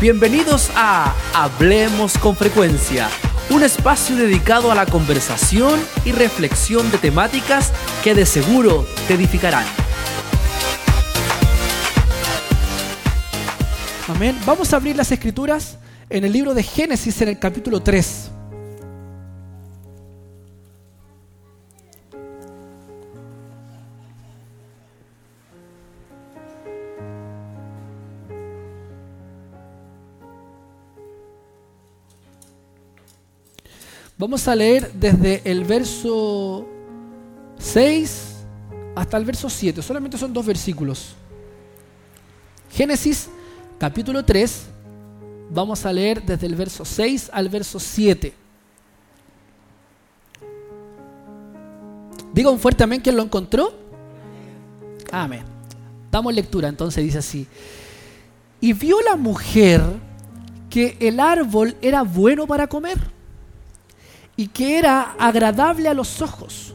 Bienvenidos a Hablemos con Frecuencia, un espacio dedicado a la conversación y reflexión de temáticas que de seguro te edificarán. Amén. Vamos a abrir las escrituras en el libro de Génesis en el capítulo 3. Vamos a leer desde el verso 6 hasta el verso 7. Solamente son dos versículos. Génesis capítulo 3. Vamos a leer desde el verso 6 al verso 7. Diga un fuerte amén quien lo encontró. Amén. Damos lectura, entonces dice así. Y vio la mujer que el árbol era bueno para comer y que era agradable a los ojos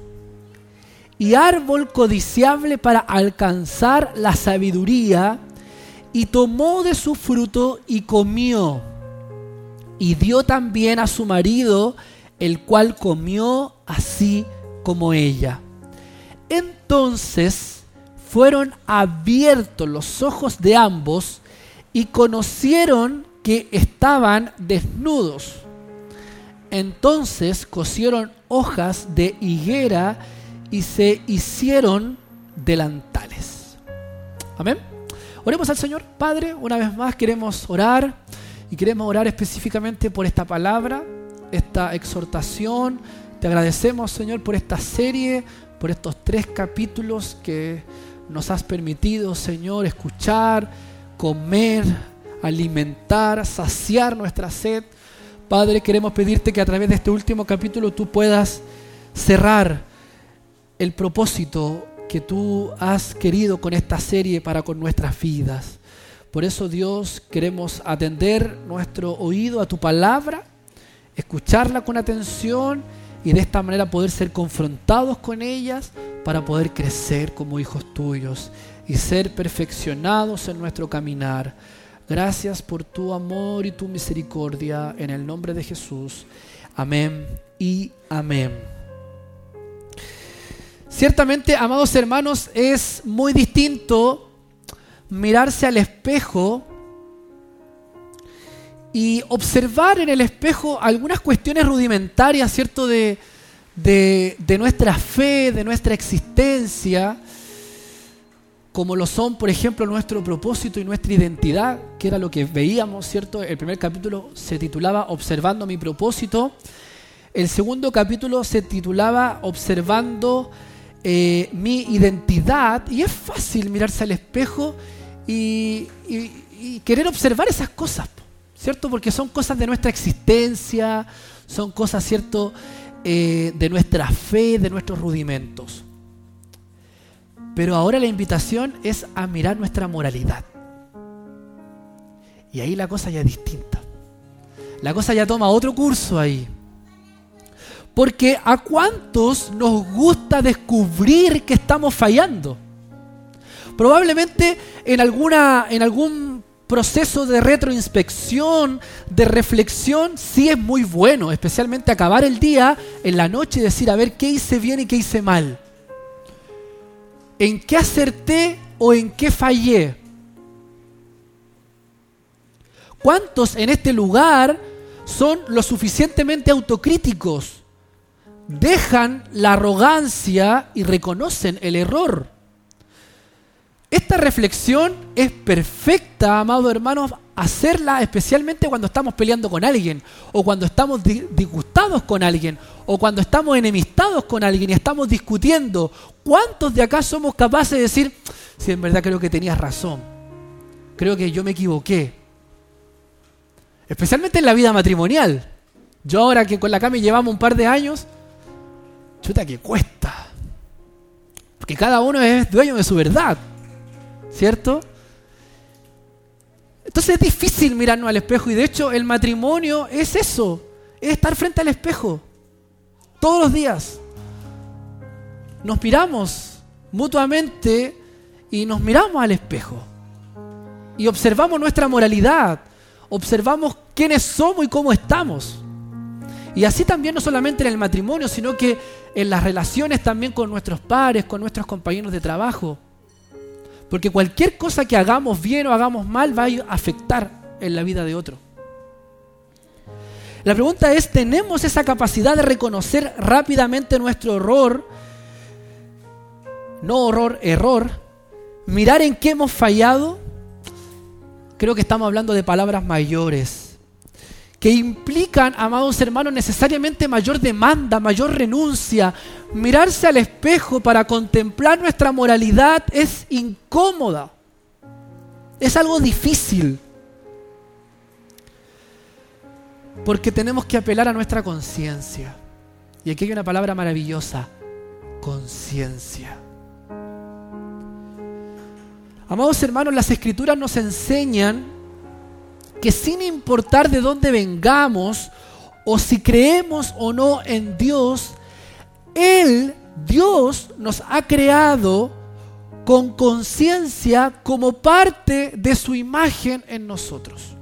y árbol codiciable para alcanzar la sabiduría y tomó de su fruto y comió y dio también a su marido el cual comió así como ella. Entonces fueron abiertos los ojos de ambos y conocieron que estaban desnudos entonces cosieron hojas de higuera y se hicieron delantales. Amén. Oremos al Señor. Padre, una vez más queremos orar y queremos orar específicamente por esta palabra, esta exhortación. Te agradecemos, Señor, por esta serie, por estos tres capítulos que nos has permitido, Señor, escuchar, comer, alimentar, saciar nuestra sed. Padre, queremos pedirte que a través de este último capítulo tú puedas cerrar el propósito que tú has querido con esta serie para con nuestras vidas. Por eso, Dios, queremos atender nuestro oído a tu palabra, escucharla con atención y de esta manera poder ser confrontados con ellas para poder crecer como hijos tuyos y ser perfeccionados en nuestro caminar. Gracias por tu amor y tu misericordia en el nombre de Jesús. Amén y amén. Ciertamente, amados hermanos, es muy distinto mirarse al espejo y observar en el espejo algunas cuestiones rudimentarias, ¿cierto?, de, de nuestra fe, de nuestra existencia como lo son, por ejemplo, nuestro propósito y nuestra identidad, que era lo que veíamos, ¿cierto? El primer capítulo se titulaba Observando mi propósito. El segundo capítulo se titulaba Observando eh, mi identidad. Y es fácil mirarse al espejo y, querer observar esas cosas, ¿cierto? Porque son cosas de nuestra existencia, son cosas, ¿cierto? Eh, de nuestra fe, de nuestros rudimentos. Pero ahora la invitación es a mirar nuestra moralidad. Y ahí la cosa ya es distinta. La cosa ya toma otro curso ahí. Porque a cuántos nos gusta descubrir que estamos fallando. Probablemente en, alguna, en algún proceso de retroinspección, de reflexión, sí es muy bueno, especialmente acabar el día en la noche y decir, a ver, ¿qué hice bien y qué hice mal? ¿En qué acerté o en qué fallé? ¿Cuántos en este lugar son lo suficientemente autocríticos? Dejan la arrogancia y reconocen el error. Esta reflexión es perfecta, amados hermanos, hacerla especialmente cuando estamos peleando con alguien, o cuando estamos disgustados con alguien, o cuando estamos enemistados con alguien y estamos discutiendo. ¿Cuántos de acá somos capaces de decir, si en verdad creo que tenías razón, creo que yo me equivoqué? Especialmente en la vida matrimonial. Yo ahora que con la Cami llevamos un par de años, chuta que cuesta. Porque cada uno es dueño de su verdad, ¿cierto? Entonces es difícil mirarnos al espejo y de hecho el matrimonio es eso, es estar frente al espejo todos los días. Nos miramos mutuamente y nos miramos al espejo y observamos nuestra moralidad, observamos quiénes somos y cómo estamos. Y así también no solamente en el matrimonio, sino que en las relaciones también con nuestros padres, con nuestros compañeros de trabajo. Porque cualquier cosa que hagamos bien o hagamos mal va a afectar en la vida de otro. La pregunta es, ¿tenemos esa capacidad de reconocer rápidamente nuestro error? No horror, error. Mirar en qué hemos fallado. Creo que estamos hablando de palabras mayores que implican, amados hermanos, necesariamente mayor demanda, mayor renuncia. Mirarse al espejo para contemplar nuestra moralidad es incómoda. Es algo difícil. Porque tenemos que apelar a nuestra conciencia. Y aquí hay una palabra maravillosa, conciencia. Amados hermanos, las escrituras nos enseñan que sin importar de dónde vengamos o si creemos o no en Dios, Él, Dios, nos ha creado con conciencia como parte de su imagen en nosotros.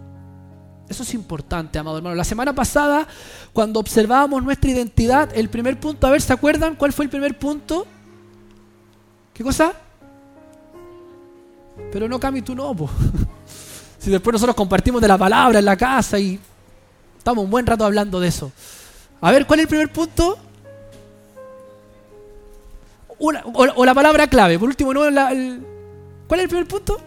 Eso es importante, amado hermano. La semana pasada, cuando observábamos nuestra identidad, el primer punto, a ver, ¿se acuerdan cuál fue el primer punto? ¿Qué cosa? Pero no Cami, tú no, Si después nosotros compartimos de la palabra en la casa y estamos un buen rato hablando de eso. A ver, ¿cuál es el primer punto? o, la palabra clave. Por último, ¿no? ¿cuál es el primer punto?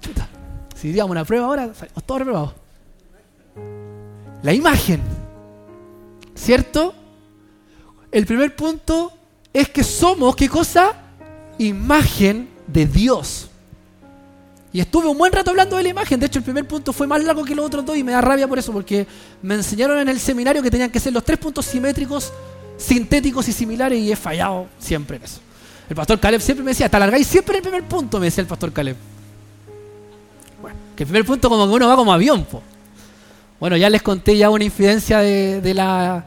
Chuta. Si digamos una prueba ahora, estamos todos reprobados. La imagen. ¿Cierto? El primer punto es que somos, ¿qué cosa? Imagen de Dios. Y estuve un buen rato hablando de la imagen. De hecho, el primer punto fue más largo que los otros dos y me da rabia por eso, porque me enseñaron en el seminario que tenían que ser los tres puntos simétricos, sintéticos y similares y he fallado siempre en eso. El pastor Caleb siempre me decía, te alargáis siempre el primer punto, me decía el pastor Caleb. Bueno, que el primer punto como que uno va como avión. Bueno, ya les conté ya una infidencia de, de, la,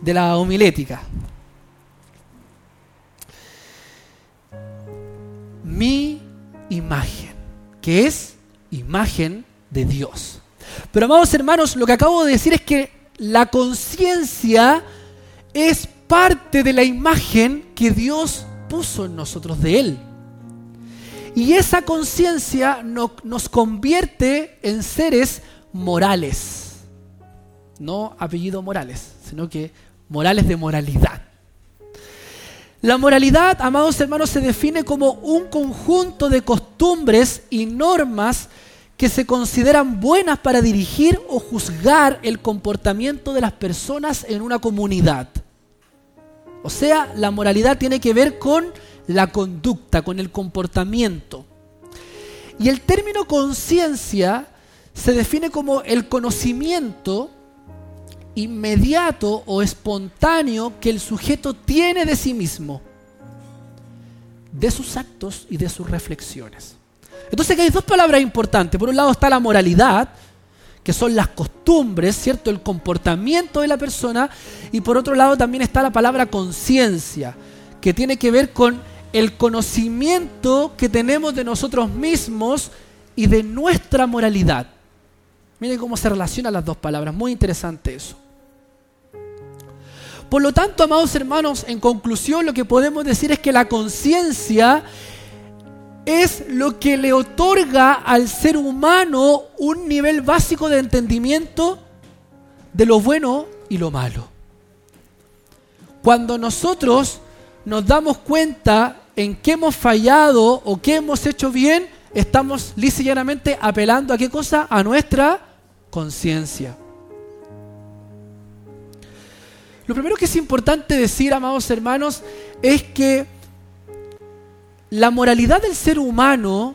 de la homilética. Mi imagen que es imagen de Dios. Pero amados hermanos, lo que acabo de decir es que la conciencia es parte de la imagen que Dios puso en nosotros de Él. Y esa conciencia nos convierte en seres morales. No apellido morales, sino que morales de moralidad. La moralidad, amados hermanos, se define como un conjunto de costumbres y normas que se consideran buenas para dirigir o juzgar el comportamiento de las personas en una comunidad. O sea, la moralidad tiene que ver con la conducta, con el comportamiento. Y el término conciencia se define como el conocimiento inmediato o espontáneo que el sujeto tiene de sí mismo, de sus actos y de sus reflexiones. Entonces hay dos palabras importantes. Por un lado está la moralidad, que son las costumbres, ¿cierto? El comportamiento de la persona. Y por otro lado también está la palabra conciencia, que tiene que ver con el conocimiento que tenemos de nosotros mismos y de nuestra moralidad. Miren cómo se relacionan las dos palabras, muy interesante eso. Por lo tanto, amados hermanos, en conclusión lo que podemos decir es que la conciencia es lo que le otorga al ser humano un nivel básico de entendimiento de lo bueno y lo malo. Cuando nosotros nos damos cuenta en qué hemos fallado o qué hemos hecho bien, estamos lisa apelando a qué cosa? A nuestra conciencia. Lo primero que es importante decir, amados hermanos, es que la moralidad del ser humano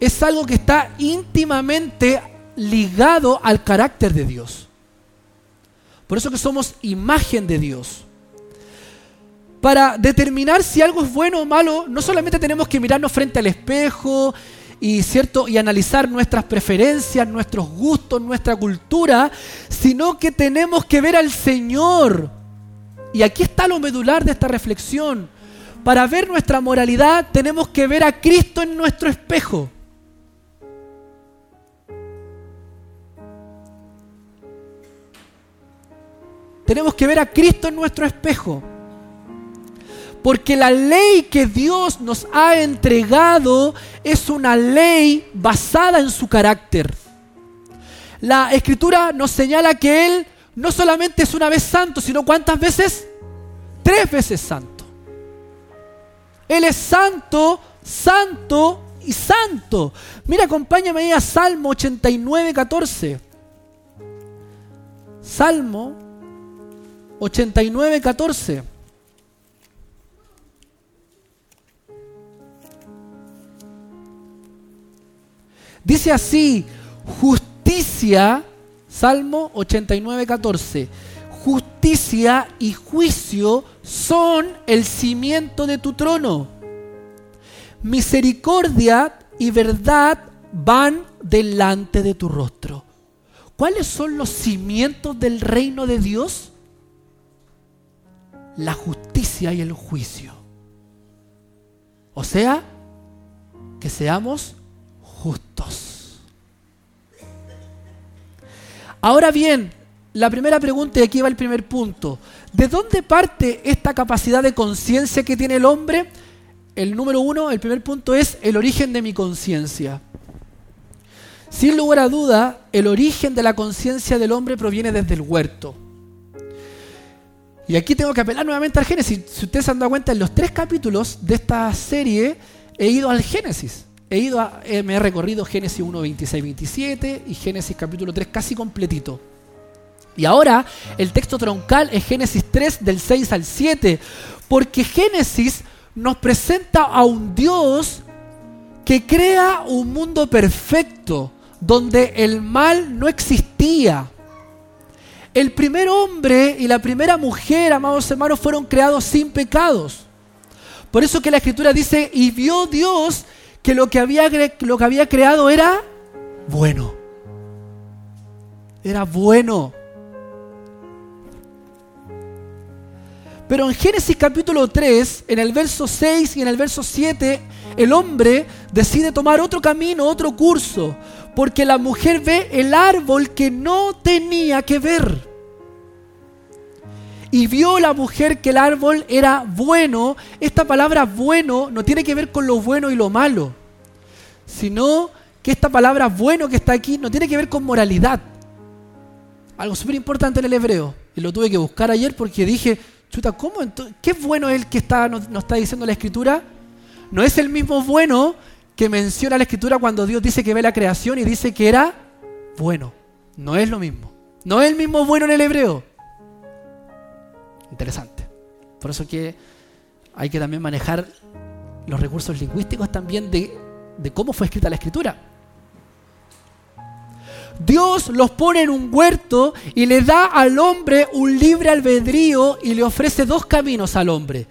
es algo que está íntimamente ligado al carácter de Dios. Por eso que somos imagen de Dios. Para determinar si algo es bueno o malo, no solamente tenemos que mirarnos frente al espejo y, ¿cierto? y analizar nuestras preferencias, nuestros gustos, nuestra cultura, sino que tenemos que ver al Señor. Y aquí está lo medular de esta reflexión. Para ver nuestra moralidad tenemos que ver a Cristo en nuestro espejo. Tenemos que ver a Cristo en nuestro espejo. Porque la ley que Dios nos ha entregado es una ley basada en su carácter. La escritura nos señala que Él no solamente es una vez santo, sino cuántas veces? Tres veces santo. Él es santo, santo y santo. Mira, acompáñame ahí a Salmo 89, 14. Salmo 89, 14. Dice así, justicia, Salmo 89, 14, justicia y juicio son el cimiento de tu trono. Misericordia y verdad van delante de tu rostro. ¿Cuáles son los cimientos del reino de Dios? La justicia y el juicio. O sea, que seamos Ahora bien, la primera pregunta, y aquí va el primer punto. ¿De dónde parte esta capacidad de conciencia que tiene el hombre? El número uno, el primer punto es el origen de mi conciencia. Sin lugar a duda, el origen de la conciencia del hombre proviene desde el huerto. Y aquí tengo que apelar nuevamente al Génesis. Si ustedes se han dado cuenta, en los tres capítulos de esta serie he ido al Génesis. He ido a, eh, me he recorrido Génesis 1, 26, 27 y Génesis capítulo 3 casi completito. Y ahora el texto troncal es Génesis 3 del 6 al 7, porque Génesis nos presenta a un Dios que crea un mundo perfecto, donde el mal no existía. El primer hombre y la primera mujer, amados hermanos, fueron creados sin pecados. Por eso que la escritura dice, y vio Dios que lo que había, lo que había creado era bueno. Era bueno. Pero en Génesis capítulo 3, en el verso 6 y en el verso 7, el hombre decide tomar otro camino, otro curso, porque la mujer ve el árbol que no tenía que ver. Y vio la mujer que el árbol era bueno. Esta palabra bueno no tiene que ver con lo bueno y lo malo, sino que esta palabra bueno que está aquí no tiene que ver con moralidad. Algo súper importante en el hebreo. Y lo tuve que buscar ayer porque dije, chuta, ¿cómo? ¿Qué bueno es el que está, nos, está diciendo la escritura? No es el mismo bueno que menciona la escritura cuando Dios dice que ve la creación y dice que era bueno. No es lo mismo. No es el mismo bueno en el hebreo. Interesante. Por eso que hay que también manejar los recursos lingüísticos también de, cómo fue escrita la escritura. Dios los pone en un huerto y le da al hombre un libre albedrío y le ofrece dos caminos al hombre.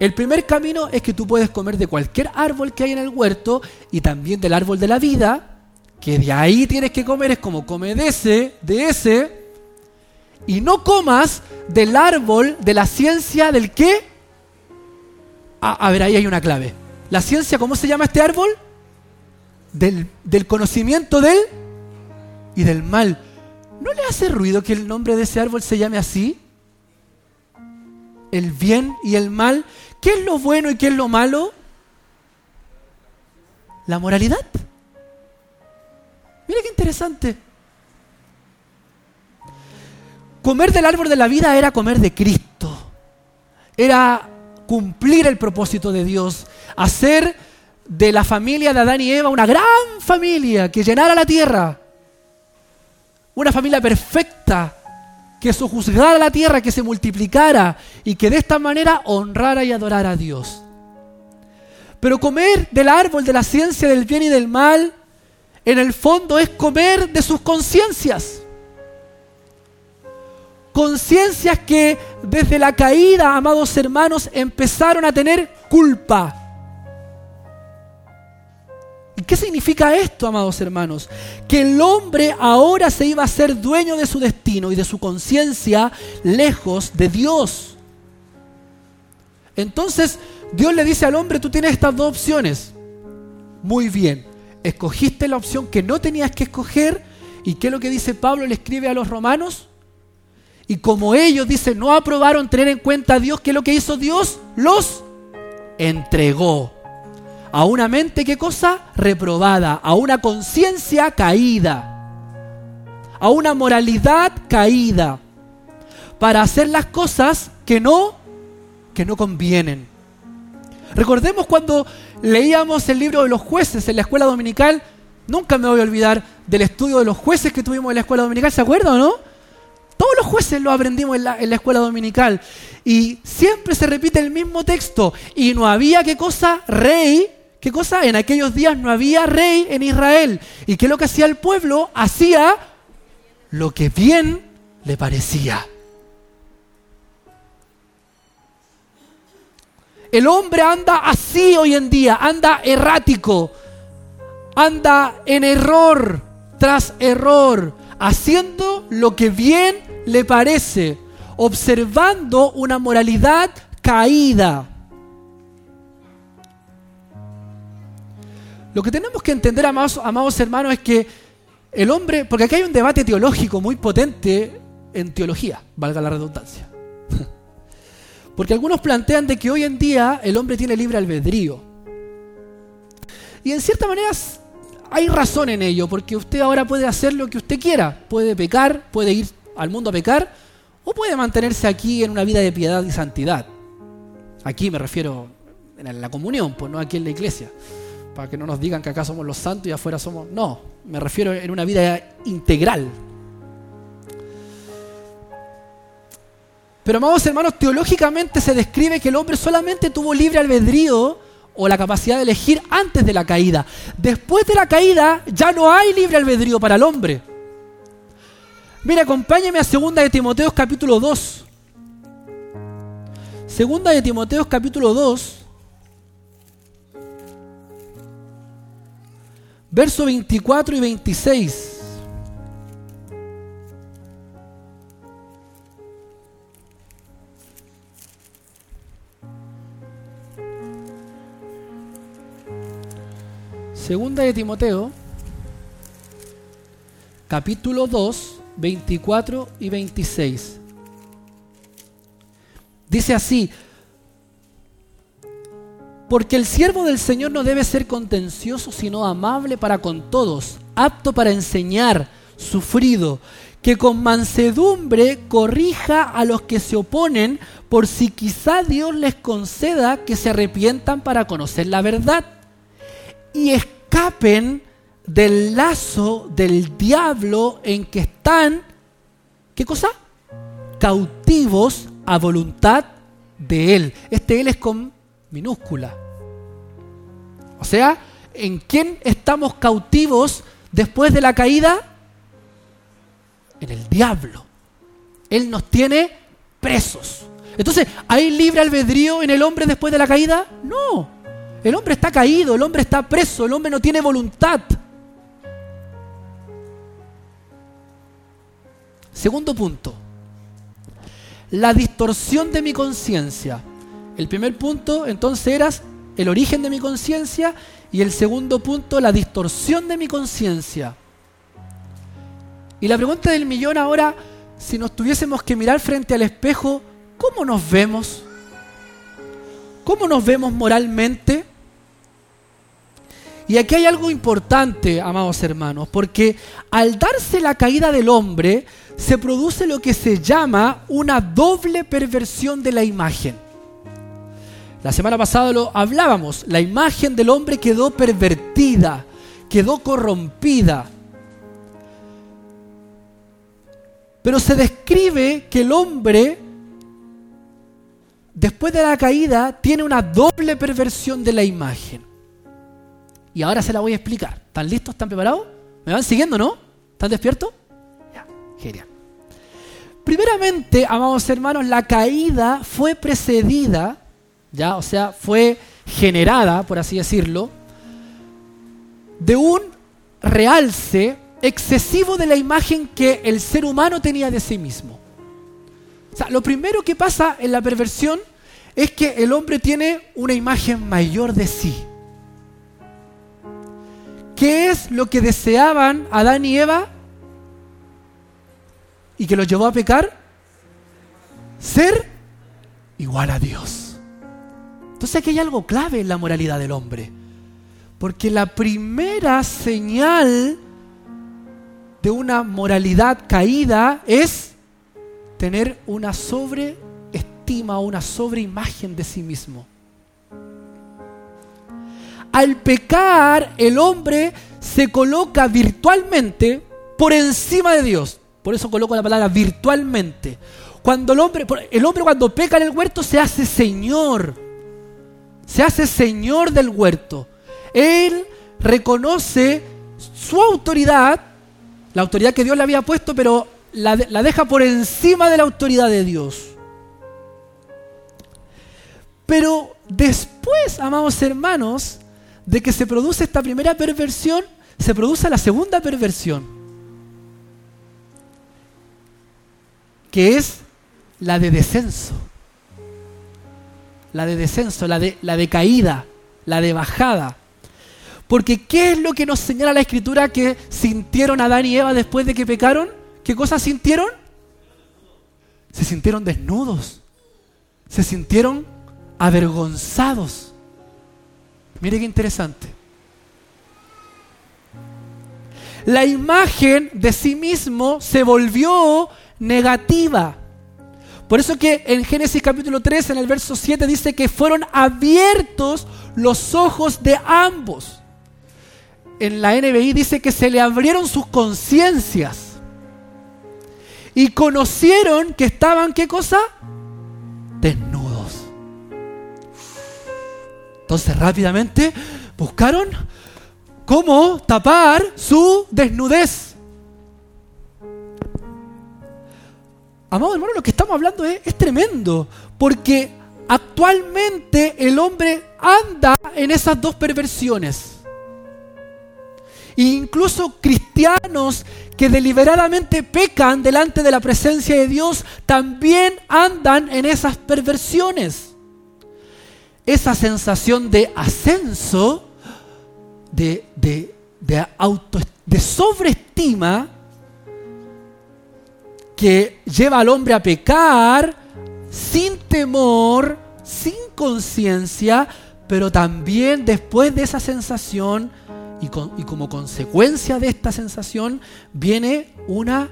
El primer camino es que tú puedes comer de cualquier árbol que hay en el huerto y también del árbol de la vida, que de ahí tienes que comer, es como come de ese, de ese, y no comas del árbol de la ciencia del qué. Ah, a ver, ahí hay una clave. La ciencia, ¿cómo se llama este árbol? Del, del conocimiento del y del mal. ¿No le hace ruido que el nombre de ese árbol se llame así? El bien y el mal. ¿Qué es lo bueno y qué es lo malo? La moralidad. Mira qué interesante. Comer del árbol de la vida era comer de Cristo. Era cumplir el propósito de Dios. Hacer de la familia de Adán y Eva una gran familia que llenara la tierra una familia perfecta, que sojuzgara la tierra, que se multiplicara y que de esta manera honrara y adorara a Dios. Pero comer del árbol de la ciencia del bien y del mal, en el fondo es comer de sus conciencias. Conciencias que desde la caída, amados hermanos, empezaron a tener culpa ¿Y qué significa esto, amados hermanos? Que el hombre ahora se iba a ser dueño de su destino y de su conciencia lejos de Dios. Entonces Dios le dice al hombre, tú tienes estas dos opciones. Muy bien, escogiste la opción que no tenías que escoger. ¿Y qué es lo que dice Pablo? Le escribe a los romanos. Y como ellos, dice, no aprobaron tener en cuenta a Dios, ¿qué es lo que hizo Dios? Los entregó a una mente, ¿qué cosa? Reprobada, a una conciencia caída, a una moralidad caída, para hacer las cosas que no, que no convienen. Recordemos cuando leíamos el libro de los jueces en la escuela dominical, nunca me voy a olvidar del estudio de los jueces que tuvimos en la escuela dominical, ¿se acuerdan o no? Todos los jueces lo aprendimos en la, escuela dominical. Y siempre se repite el mismo texto. Y no había qué cosa, rey. ¿Qué cosa? En aquellos días no había rey en Israel. ¿Y qué es lo que hacía el pueblo? Hacía lo que bien le parecía. El hombre anda así hoy en día, anda errático, anda en error tras error, haciendo lo que bien le parece, observando una moralidad caída. Lo que tenemos que entender, amados, amados hermanos, es que el hombre, porque aquí hay un debate teológico muy potente en teología, valga la redundancia. Porque algunos plantean de que hoy en día el hombre tiene libre albedrío. Y en cierta manera hay razón en ello, porque usted ahora puede hacer lo que usted quiera. Puede pecar, puede ir al mundo a pecar, o puede mantenerse aquí en una vida de piedad y santidad. Aquí me refiero en la comunión, pues no aquí en la iglesia. Para que no nos digan que acá somos los santos y afuera somos... No, me refiero en una vida integral, Pero amados hermanos, teológicamente se describe que el hombre solamente tuvo libre albedrío o la capacidad de elegir antes de la caída. Después de la caída ya no hay libre albedrío para el hombre. Mira, acompáñame a 2 de Timoteos capítulo 2. Segunda de Timoteos capítulo 2. Verso 24 y 26. Segunda de Timoteo, capítulo 2, 24 y 26. Dice así, porque el siervo del Señor no debe ser contencioso, sino amable para con todos, apto para enseñar, sufrido, que con mansedumbre corrija a los que se oponen, por si quizá Dios les conceda que se arrepientan para conocer la verdad y escapen del lazo del diablo en que están, ¿qué cosa? Cautivos a voluntad de Él. Este Él es con minúscula. O sea, ¿en quién estamos cautivos después de la caída? En el diablo. Él nos tiene presos. Entonces, ¿hay libre albedrío en el hombre después de la caída? No. El hombre está caído, el hombre está preso, el hombre no tiene voluntad. Segundo punto, la distorsión de mi conciencia. El primer punto entonces era el origen de mi conciencia y el segundo punto, la distorsión de mi conciencia. Y la pregunta del millón ahora, si nos tuviésemos que mirar frente al espejo, ¿cómo nos vemos? ¿Cómo nos vemos moralmente? Y aquí hay algo importante, amados hermanos, porque al darse la caída del hombre, se produce lo que se llama una doble perversión de la imagen. La semana pasada lo hablábamos, la imagen del hombre quedó pervertida, quedó corrompida. Pero se describe que el hombre, después de la caída, tiene una doble perversión de la imagen. Y ahora se la voy a explicar. ¿Están listos? ¿Están preparados? ¿Me van siguiendo, no? ¿Están despiertos? Ya, genial. Primeramente, amados hermanos, la caída fue precedida, ya, o sea, fue generada, por así decirlo, de un realce excesivo de la imagen que el ser humano tenía de sí mismo. O sea, lo primero que pasa en la perversión es que el hombre tiene una imagen mayor de sí. ¿Qué es lo que deseaban Adán y Eva y que los llevó a pecar? ser igual a Dios. Entonces aquí hay algo clave en la moralidad del hombre. Porque la primera señal de una moralidad caída es tener una sobreestima, una sobreimagen de sí mismo. Al pecar, el hombre se coloca virtualmente por encima de Dios. Por eso coloco la palabra virtualmente. Cuando el hombre, el hombre cuando peca en el huerto se hace señor. Se hace señor del huerto. Él reconoce su autoridad, la autoridad que Dios le había puesto, pero la, la deja por encima de la autoridad de Dios. Pero después, amados hermanos, de que se produce esta primera perversión, se produce la segunda perversión, que es la de descenso, la de descenso, la de, la de caída, la de bajada. Porque ¿qué es lo que nos señala la escritura que sintieron Adán y Eva después de que pecaron? ¿Qué cosas sintieron? Se sintieron desnudos, se sintieron avergonzados. Mire qué interesante. La imagen de sí mismo se volvió negativa. Por eso que en Génesis capítulo 3, en el verso 7, dice que fueron abiertos los ojos de ambos. En la NBI dice que se le abrieron sus conciencias. Y conocieron que estaban, ¿qué cosa? Desnudos. Entonces rápidamente buscaron cómo tapar su desnudez. Amado hermano, lo que estamos hablando es, tremendo, porque actualmente el hombre anda en esas dos perversiones. E incluso cristianos que deliberadamente pecan delante de la presencia de Dios también andan en esas perversiones esa sensación de ascenso, de, de, de, auto, de sobreestima, que lleva al hombre a pecar sin temor, sin conciencia, pero también después de esa sensación y, y, como consecuencia de esta sensación viene una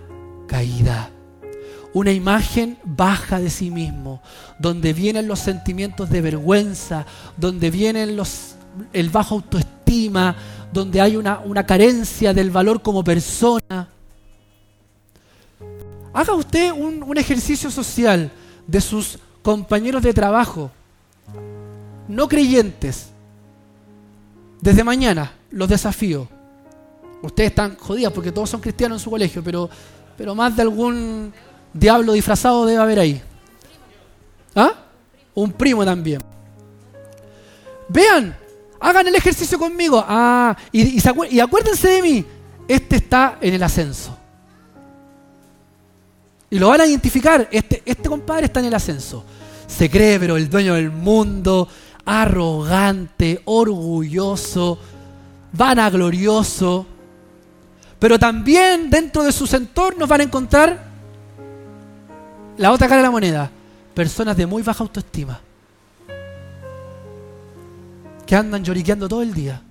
caída una imagen baja de sí mismo, donde vienen los sentimientos de vergüenza, donde vienen los, el bajo autoestima, donde hay una, una carencia del valor como persona. Haga usted un, un ejercicio social de sus compañeros de trabajo, no creyentes. Desde mañana los desafío. Ustedes están jodidos porque todos son cristianos en su colegio, pero, pero más de algún diablo disfrazado debe haber ahí. ¿Ah? Un primo también. Vean, hagan el ejercicio conmigo. Ah, y, acuérdense de mí. Este está en el ascenso. Y lo van a identificar. Este, este compadre está en el ascenso. Se cree, pero el dueño del mundo, arrogante, orgulloso, vanaglorioso. Pero también dentro de sus entornos van a encontrar la otra cara de la moneda, personas de muy baja autoestima, que andan lloriqueando todo el día,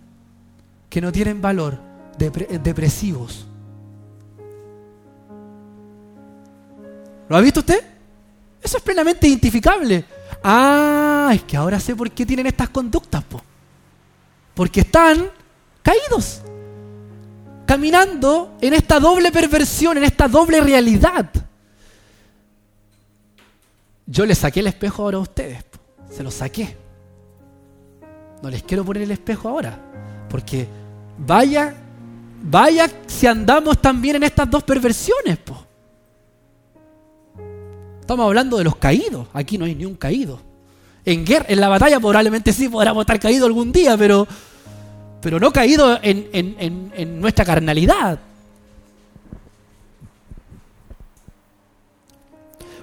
que no tienen valor, depresivos. ¿Lo ha visto usted? Eso es plenamente identificable. Ah, es que ahora sé por qué tienen estas conductas, po. porque están caídos, caminando en esta doble perversión, en esta doble realidad. Yo les saqué el espejo ahora a ustedes. Se lo saqué. No les quiero poner el espejo ahora. Porque vaya, vaya si andamos también en estas dos perversiones. Estamos hablando de los caídos. Aquí no hay ni un caído. En guerra, en la batalla probablemente sí podríamos estar caídos algún día, pero, pero no caído en, en nuestra carnalidad.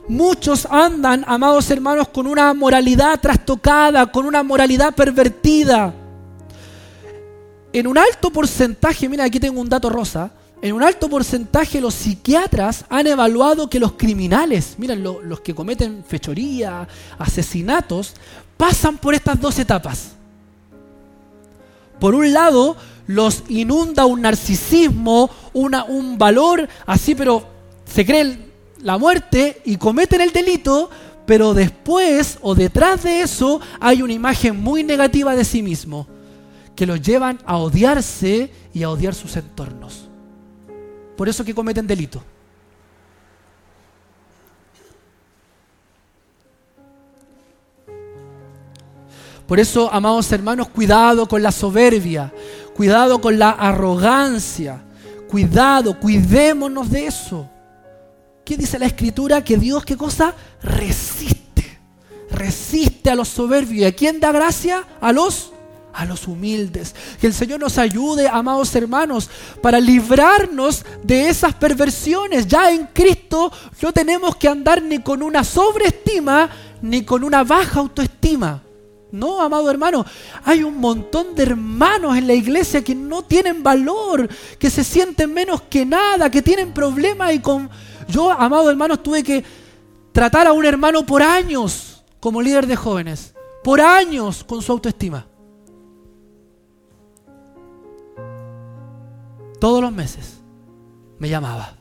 Muchos andan, amados hermanos, con una moralidad trastocada, con una moralidad pervertida. En un alto porcentaje, mira, aquí tengo un dato rosa, en un alto porcentaje los psiquiatras han evaluado que los criminales, miren, los que cometen fechoría, asesinatos, pasan por estas dos etapas. Por un lado, los inunda un narcisismo, un valor así, pero se creen la muerte y cometen el delito, pero después o detrás de eso hay una imagen muy negativa de sí mismo, que los llevan a odiarse y a odiar sus entornos. Por eso que cometen delito. Por eso, amados hermanos, cuidado con la soberbia, cuidado con la arrogancia, cuidado, cuidémonos de eso. ¿Qué dice la escritura? Que Dios, ¿qué cosa? Resiste, resiste a los soberbios. ¿Y a quién da gracia? A los a los humildes. Que el Señor nos ayude, amados hermanos, para librarnos de esas perversiones. Ya en Cristo no tenemos que andar ni con una sobreestima ni con una baja autoestima. No, amado hermano, hay un montón de hermanos en la iglesia que no tienen valor, que se sienten menos que nada, que tienen problemas y con... Yo, amado hermano, tuve que tratar a un hermano por años como líder de jóvenes, por años con su autoestima. todos los meses me llamaba.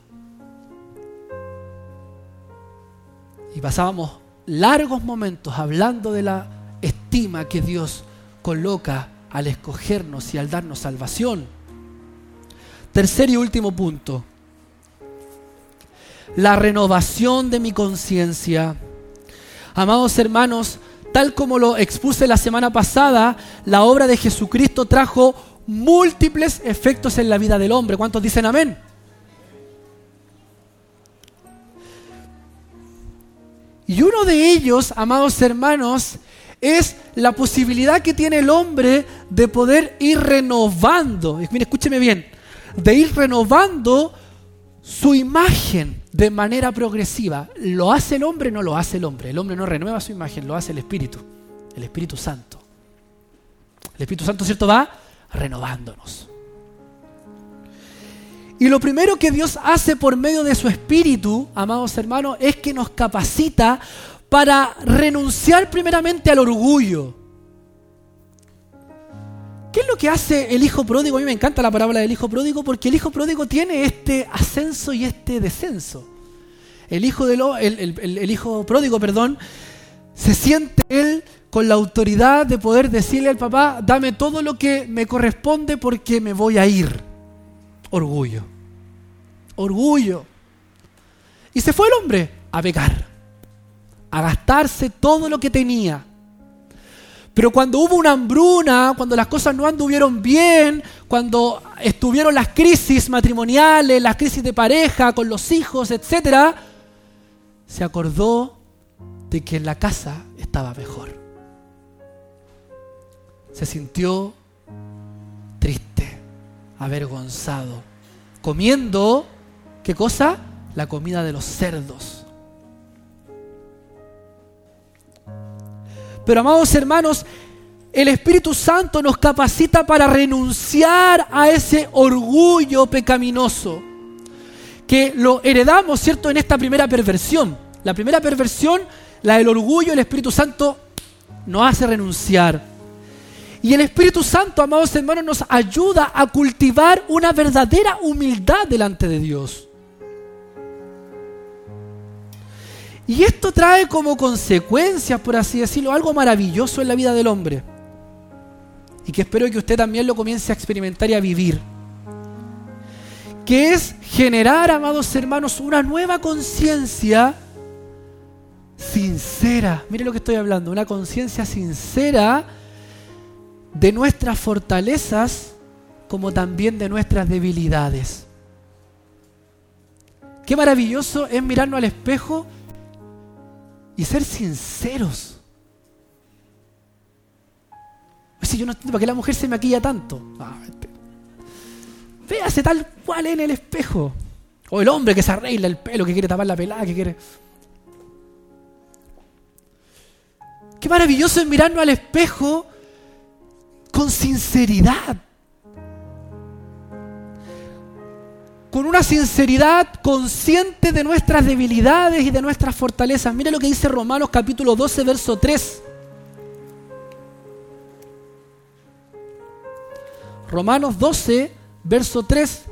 Y pasábamos largos momentos hablando de la estima que Dios coloca al escogernos y al darnos salvación. Tercer y último punto. La renovación de mi conciencia. Amados hermanos, tal como lo expuse la semana pasada, la obra de Jesucristo trajo múltiples efectos en la vida del hombre. ¿Cuántos dicen amén? Y uno de ellos, amados hermanos, es la posibilidad que tiene el hombre de poder ir renovando, escúcheme bien, de ir renovando su imagen de manera progresiva. ¿Lo hace el hombre? No lo hace el hombre. El hombre no renueva su imagen, lo hace el Espíritu, el Espíritu Santo. El Espíritu Santo, ¿cierto? Va renovándonos. Y lo primero que Dios hace por medio de su Espíritu, amados hermanos, es que nos capacita para renunciar primeramente al orgullo. ¿Qué es lo que hace el hijo pródigo? A mí me encanta la parábola del hijo pródigo porque el hijo pródigo tiene este ascenso y este descenso. El hijo, de lo, el hijo pródigo, perdón, se siente él con la autoridad de poder decirle al papá, dame todo lo que me corresponde porque me voy a ir. Orgullo. Orgullo. Y se fue el hombre a pecar, a gastarse todo lo que tenía. Pero cuando hubo una hambruna, cuando las cosas no anduvieron bien, cuando estuvieron las crisis matrimoniales, las crisis de pareja, con los hijos, etc., se acordó de que en la casa estaba mejor se sintió triste, avergonzado, comiendo, ¿qué cosa? La comida de los cerdos. Pero amados hermanos, el Espíritu Santo nos capacita para renunciar a ese orgullo pecaminoso que lo heredamos, ¿cierto?, en esta primera perversión. La primera perversión, la del orgullo, el Espíritu Santo nos hace renunciar. Y el Espíritu Santo, amados hermanos, nos ayuda a cultivar una verdadera humildad delante de Dios. Y esto trae como consecuencia, por así decirlo, algo maravilloso en la vida del hombre. Y que espero que usted también lo comience a experimentar y a vivir. Que es generar, amados hermanos, una nueva conciencia sincera. Mire lo que estoy hablando, una conciencia sincera de nuestras fortalezas como también de nuestras debilidades. Qué maravilloso es mirarnos al espejo y ser sinceros. Si yo no entiendo para qué la mujer se maquilla tanto. Ah, este. Véase tal cual en el espejo. O el hombre que se arregla el pelo, que quiere tapar la pelada, que quiere. Qué maravilloso es mirarnos al espejo con sinceridad. Con una sinceridad consciente de nuestras debilidades y de nuestras fortalezas. Mire lo que dice Romanos capítulo 12, verso 3. Romanos 12, verso 3.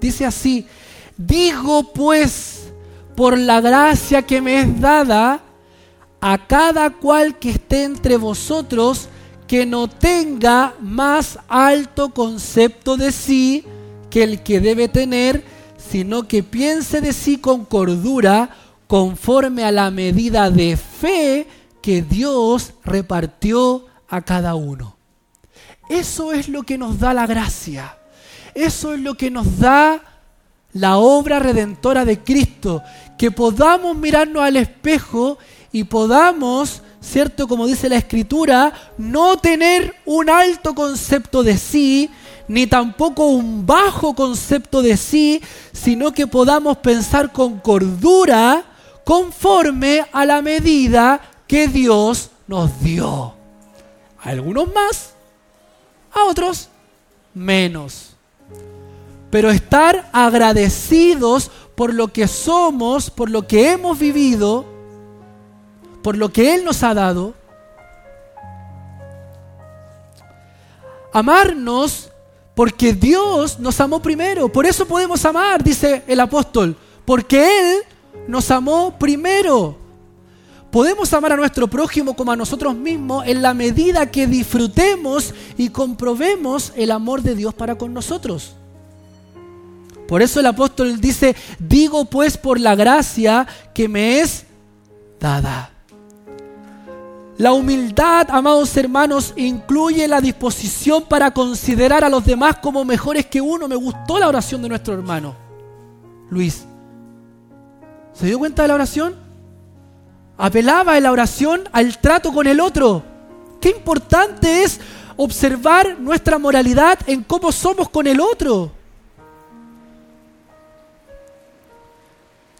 Dice así, digo pues, por la gracia que me es dada, a cada cual que esté entre vosotros, que no tenga más alto concepto de sí que el que debe tener, sino que piense de sí con cordura, conforme a la medida de fe que Dios repartió a cada uno. Eso es lo que nos da la gracia. Eso es lo que nos da la obra redentora de Cristo. Que podamos mirarnos al espejo y podamos ¿cierto? Como dice la escritura, no tener un alto concepto de sí, ni tampoco un bajo concepto de sí, sino que podamos pensar con cordura conforme a la medida que Dios nos dio. A algunos más, a otros menos. Pero estar agradecidos por lo que somos, por lo que hemos vivido, por lo que Él nos ha dado, amarnos porque Dios nos amó primero. Por eso podemos amar, dice el apóstol, porque Él nos amó primero. Podemos amar a nuestro prójimo como a nosotros mismos en la medida que disfrutemos y comprobemos el amor de Dios para con nosotros. Por eso el apóstol dice, digo pues por la gracia que me es dada. La humildad, amados hermanos, incluye la disposición para considerar a los demás como mejores que uno. Me gustó la oración de nuestro hermano, Luis. ¿Se dio cuenta de la oración? Apelaba en la oración al trato con el otro. Qué importante es observar nuestra moralidad en cómo somos con el otro.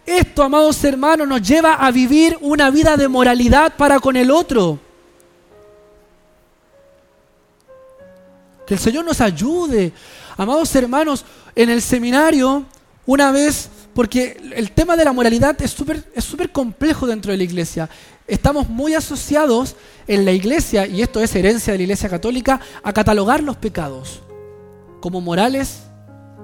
Esto, amados hermanos, nos lleva a vivir una vida de moralidad para con el otro. Que el Señor nos ayude. Amados hermanos, en el seminario, una vez, porque el tema de la moralidad es súper es complejo dentro de la iglesia. Estamos muy asociados en la iglesia, y esto es herencia de la iglesia católica, a catalogar los pecados como morales,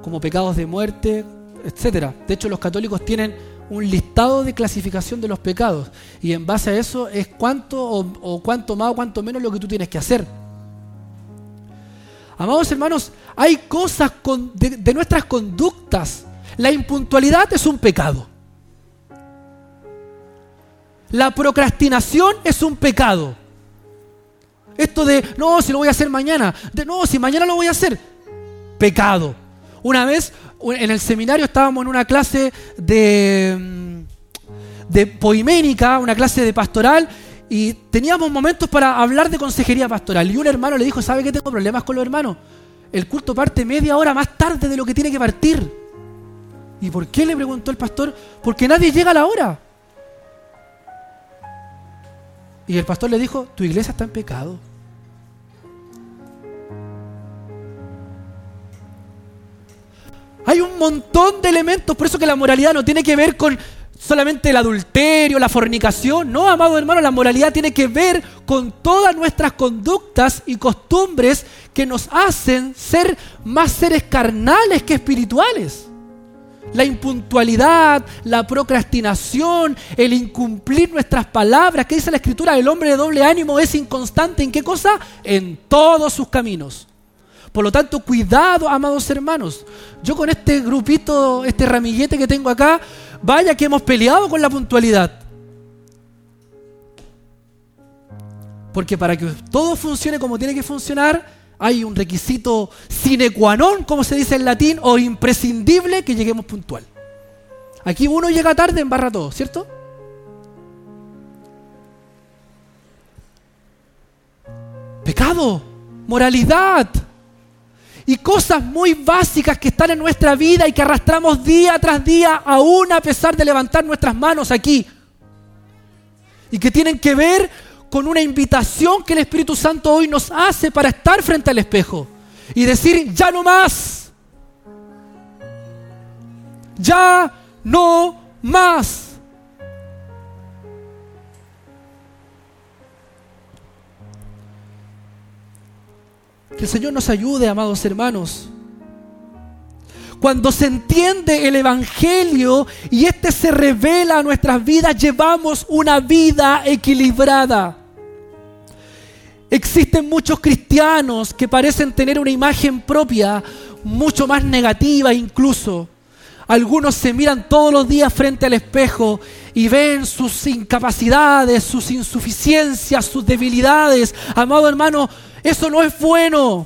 como pecados de muerte, etc. De hecho, los católicos tienen un listado de clasificación de los pecados. Y en base a eso es cuánto o, cuánto más o cuánto menos lo que tú tienes que hacer. Amados hermanos, hay cosas de, nuestras conductas. La impuntualidad es un pecado. La procrastinación es un pecado. Esto de, no, si lo voy a hacer mañana. De, no, si mañana lo voy a hacer. Pecado. Una vez en el seminario estábamos en una clase de, poiménica, una clase de pastoral, y teníamos momentos para hablar de consejería pastoral. Y un hermano le dijo, ¿sabe que tengo problemas con los hermanos? El culto parte media hora más tarde de lo que tiene que partir. ¿Y por qué? le preguntó el pastor. Porque nadie llega a la hora. Y el pastor le dijo, tu iglesia está en pecado. Hay un montón de elementos, por eso que la moralidad no tiene que ver con solamente el adulterio, la fornicación. No, amado hermano, la moralidad tiene que ver con todas nuestras conductas y costumbres que nos hacen ser más seres carnales que espirituales. La impuntualidad, la procrastinación, el incumplir nuestras palabras. ¿Qué dice la escritura? El hombre de doble ánimo es inconstante en qué cosa? En todos sus caminos. Por lo tanto, cuidado, amados hermanos. Yo con este grupito, este ramillete que tengo acá, vaya que hemos peleado con la puntualidad. Porque para que todo funcione como tiene que funcionar, hay un requisito sine qua non, como se dice en latín, o imprescindible que lleguemos puntual. Aquí uno llega tarde, embarra todo, ¿cierto? Pecado, moralidad, y cosas muy básicas que están en nuestra vida y que arrastramos día tras día, aún a pesar de levantar nuestras manos aquí. Y que tienen que ver con una invitación que el Espíritu Santo hoy nos hace para estar frente al espejo. y decir, ya no más. Ya no más. Que el Señor nos ayude, amados hermanos. Cuando se entiende el Evangelio y este se revela a nuestras vidas, llevamos una vida equilibrada. Existen muchos cristianos que parecen tener una imagen propia mucho más negativa incluso. Algunos se miran todos los días frente al espejo y ven sus incapacidades, sus insuficiencias, sus debilidades. Amado hermano, eso no es bueno.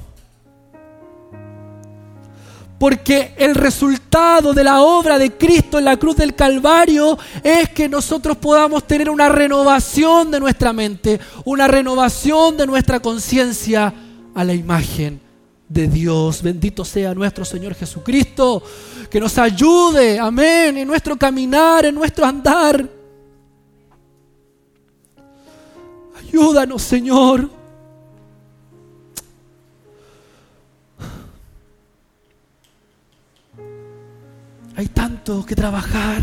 Porque el resultado de la obra de Cristo en la cruz del Calvario es que nosotros podamos tener una renovación de nuestra mente, una renovación de nuestra conciencia a la imagen de Dios. Bendito sea nuestro Señor Jesucristo, que nos ayude, amén, en nuestro caminar, en nuestro andar. Ayúdanos, Señor. Hay tanto que trabajar.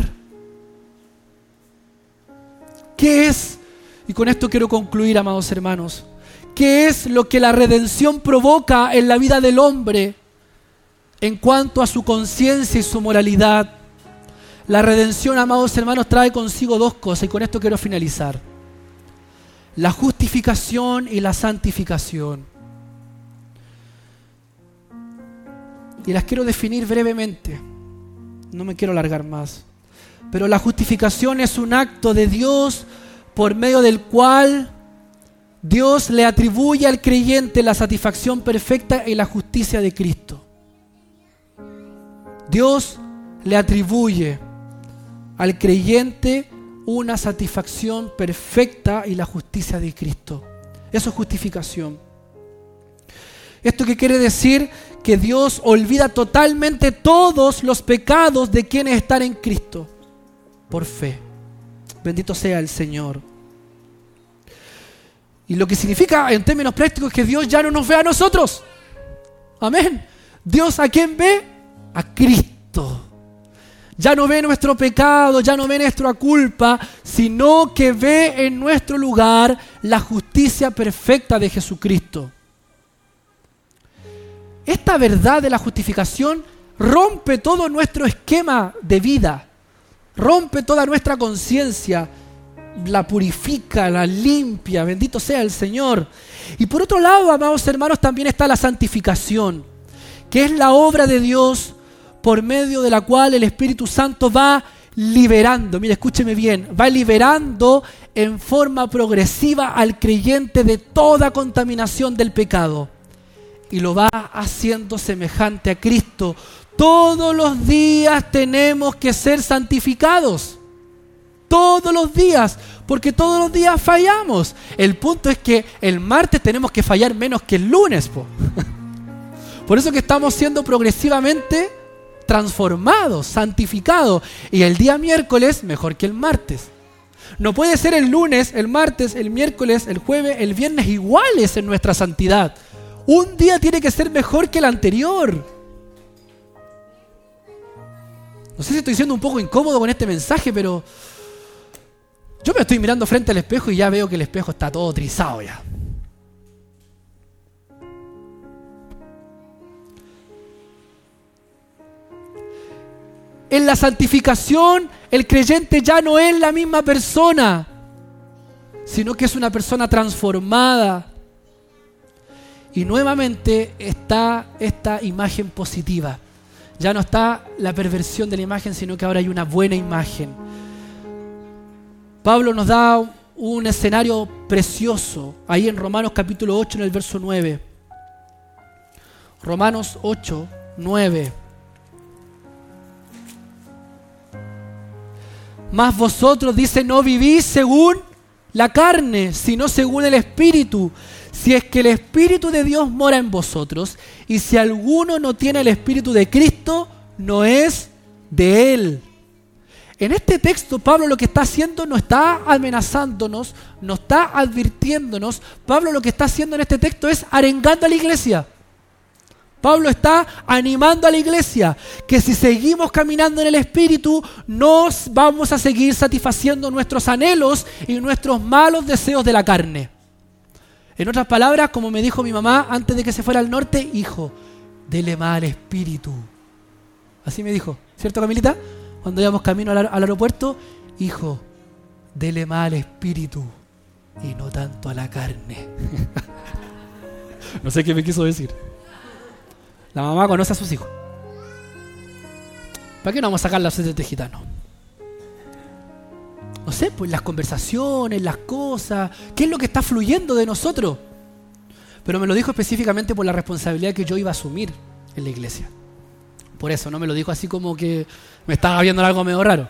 ¿Qué es? Y con esto quiero concluir, amados hermanos. ¿Qué es lo que la redención provoca en la vida del hombre en cuanto a su conciencia y su moralidad? La redención, amados hermanos, trae consigo dos cosas y con esto quiero finalizar. La justificación y la santificación. Y las quiero definir brevemente no me quiero alargar más. Pero la justificación es un acto de Dios por medio del cual Dios le atribuye al creyente la satisfacción perfecta y la justicia de Cristo. Dios le atribuye al creyente una satisfacción perfecta y la justicia de Cristo. Eso es justificación. ¿Esto qué quiere decir? Que Dios olvida totalmente todos los pecados de quienes están en Cristo por fe. Bendito sea el Señor. Y lo que significa en términos prácticos es que Dios ya no nos ve a nosotros. Amén. Dios a quién ve? A Cristo. Ya no ve nuestro pecado, ya no ve nuestra culpa, sino que ve en nuestro lugar la justicia perfecta de Jesucristo. Esta verdad de la justificación rompe todo nuestro esquema de vida, rompe toda nuestra conciencia, la purifica, la limpia, bendito sea el Señor. Y por otro lado, amados hermanos, también está la santificación, que es la obra de Dios por medio de la cual el Espíritu Santo va liberando, mire, escúcheme bien, va liberando en forma progresiva al creyente de toda contaminación del pecado y lo va haciendo semejante a Cristo. Todos los días tenemos que ser santificados. Todos los días, porque todos los días fallamos. El punto es que el martes tenemos que fallar menos que el lunes. Por eso que estamos siendo progresivamente transformados, santificados. Y el día miércoles mejor que el martes. No puede ser el lunes, el martes, el miércoles, el jueves, el viernes iguales en nuestra santidad. Un día tiene que ser mejor que el anterior. No sé si estoy siendo un poco incómodo con este mensaje, pero yo me estoy mirando frente al espejo y ya veo que el espejo está todo trizado ya. En la santificación, el creyente ya no es la misma persona, sino que es una persona transformada, y nuevamente está esta imagen positiva. Ya no está la perversión de la imagen, sino que ahora hay una buena imagen. Pablo nos da un escenario precioso ahí en Romanos capítulo 8 en el verso 9. Romanos 8, 9. Mas vosotros, dice, no vivís según la carne, sino según el Espíritu si es que el Espíritu de Dios mora en vosotros, y si alguno no tiene el Espíritu de Cristo, no es de Él. En este texto Pablo lo que está haciendo no está amenazándonos, no está advirtiéndonos. Pablo lo que está haciendo en este texto es arengando a la iglesia. Pablo está animando a la iglesia que si seguimos caminando en el Espíritu, nos vamos a seguir satisfaciendo nuestros anhelos y nuestros malos deseos de la carne. En otras palabras, como me dijo mi mamá antes de que se fuera al norte, hijo, dele más al Espíritu. Así me dijo, ¿cierto Camilita? Cuando íbamos camino al, aeropuerto, hijo, dele más al Espíritu y no tanto a la carne. no sé qué me quiso decir. La mamá conoce a sus hijos. ¿Para qué no vamos a sacar las sedes de gitano? No sé, pues las conversaciones, las cosas, ¿qué es lo que está fluyendo de nosotros? Pero me lo dijo específicamente por la responsabilidad que yo iba a asumir en la iglesia. Por eso, no me lo dijo así como que me estaba viendo algo medio raro.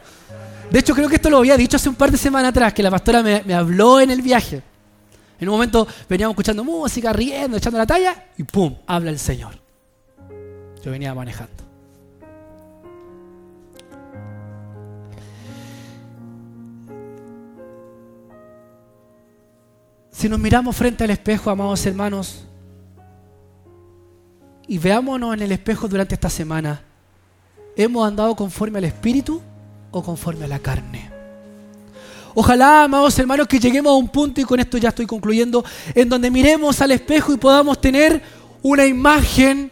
De hecho, creo que esto lo había dicho hace un par de semanas atrás, que la pastora me, me habló en el viaje. En un momento veníamos escuchando música, riendo, echando la talla, y ¡pum! habla el Señor. Yo venía manejando. Si nos miramos frente al espejo, amados hermanos, y veámonos en el espejo durante esta semana, ¿hemos andado conforme al Espíritu o conforme a la carne? Ojalá, amados hermanos, que lleguemos a un punto, y con esto ya estoy concluyendo, en donde miremos al espejo y podamos tener una imagen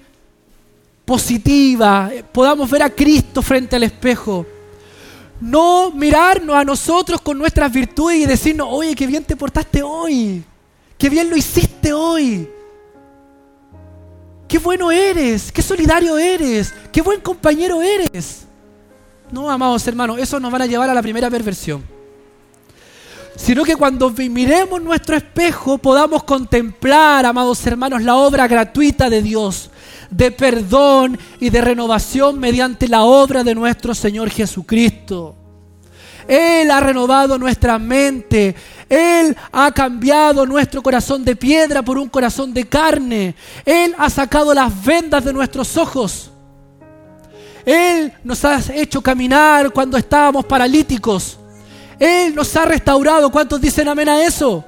positiva, podamos ver a Cristo frente al espejo. No mirarnos a nosotros con nuestras virtudes y decirnos, oye, qué bien te portaste hoy, qué bien lo hiciste hoy, qué bueno eres, qué solidario eres, qué buen compañero eres. No, amados hermanos, eso nos van a llevar a la primera perversión. Sino que cuando miremos nuestro espejo podamos contemplar, amados hermanos, la obra gratuita de Dios, de perdón y de renovación mediante la obra de nuestro Señor Jesucristo. Él ha renovado nuestra mente. Él ha cambiado nuestro corazón de piedra por un corazón de carne. Él ha sacado las vendas de nuestros ojos. Él nos ha hecho caminar cuando estábamos paralíticos. Él nos ha restaurado. ¿Cuántos dicen amén a eso?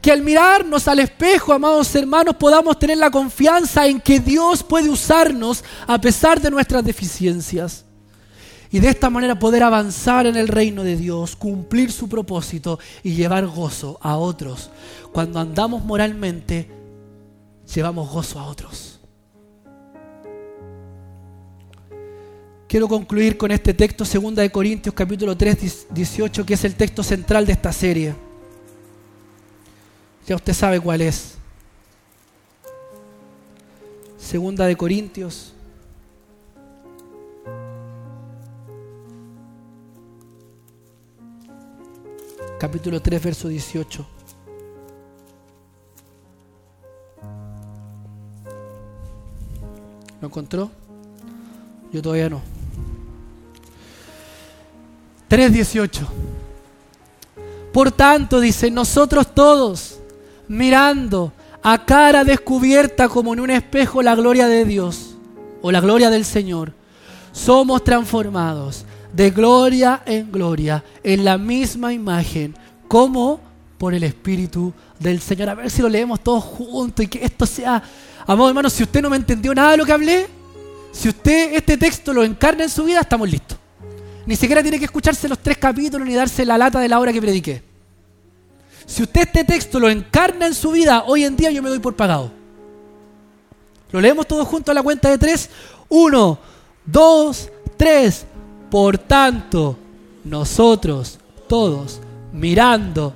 Que al mirarnos al espejo, amados hermanos, podamos tener la confianza en que Dios puede usarnos a pesar de nuestras deficiencias. Y de esta manera poder avanzar en el reino de Dios, cumplir su propósito y llevar gozo a otros. Cuando andamos moralmente, llevamos gozo a otros. Quiero concluir con este texto, 2 de Corintios capítulo 3, 18, que es el texto central de esta serie. Ya usted sabe cuál es. Segunda de Corintios. Capítulo 3, verso 18. ¿Lo encontró? Yo todavía no. 3.18. Por tanto, dice, nosotros todos, mirando a cara descubierta como en un espejo la gloria de Dios o la gloria del Señor, somos transformados de gloria en gloria en la misma imagen como por el Espíritu del Señor. A ver si lo leemos todos juntos y que esto sea, amado hermano, si usted no me entendió nada de lo que hablé, si usted este texto lo encarna en su vida, estamos listos. Ni siquiera tiene que escucharse los tres capítulos ni darse la lata de la hora que prediqué. Si usted este texto lo encarna en su vida, hoy en día yo me doy por pagado. Lo leemos todos juntos a la cuenta de tres. Uno, dos, tres. Por tanto, nosotros todos mirando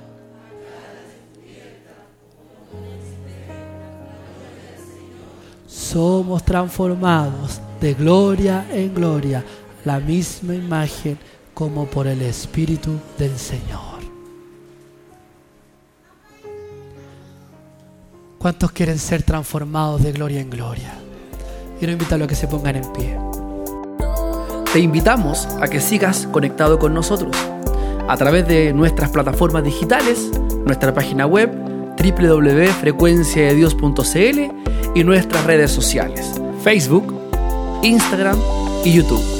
somos transformados de gloria en gloria, la misma imagen como por el Espíritu del Señor. ¿Cuántos quieren ser transformados de gloria en gloria? Quiero invitarlos a que se pongan en pie. Te invitamos a que sigas conectado con nosotros a través de nuestras plataformas digitales, nuestra página web www.frecuenciadedios.cl y nuestras redes sociales, Facebook, Instagram y YouTube.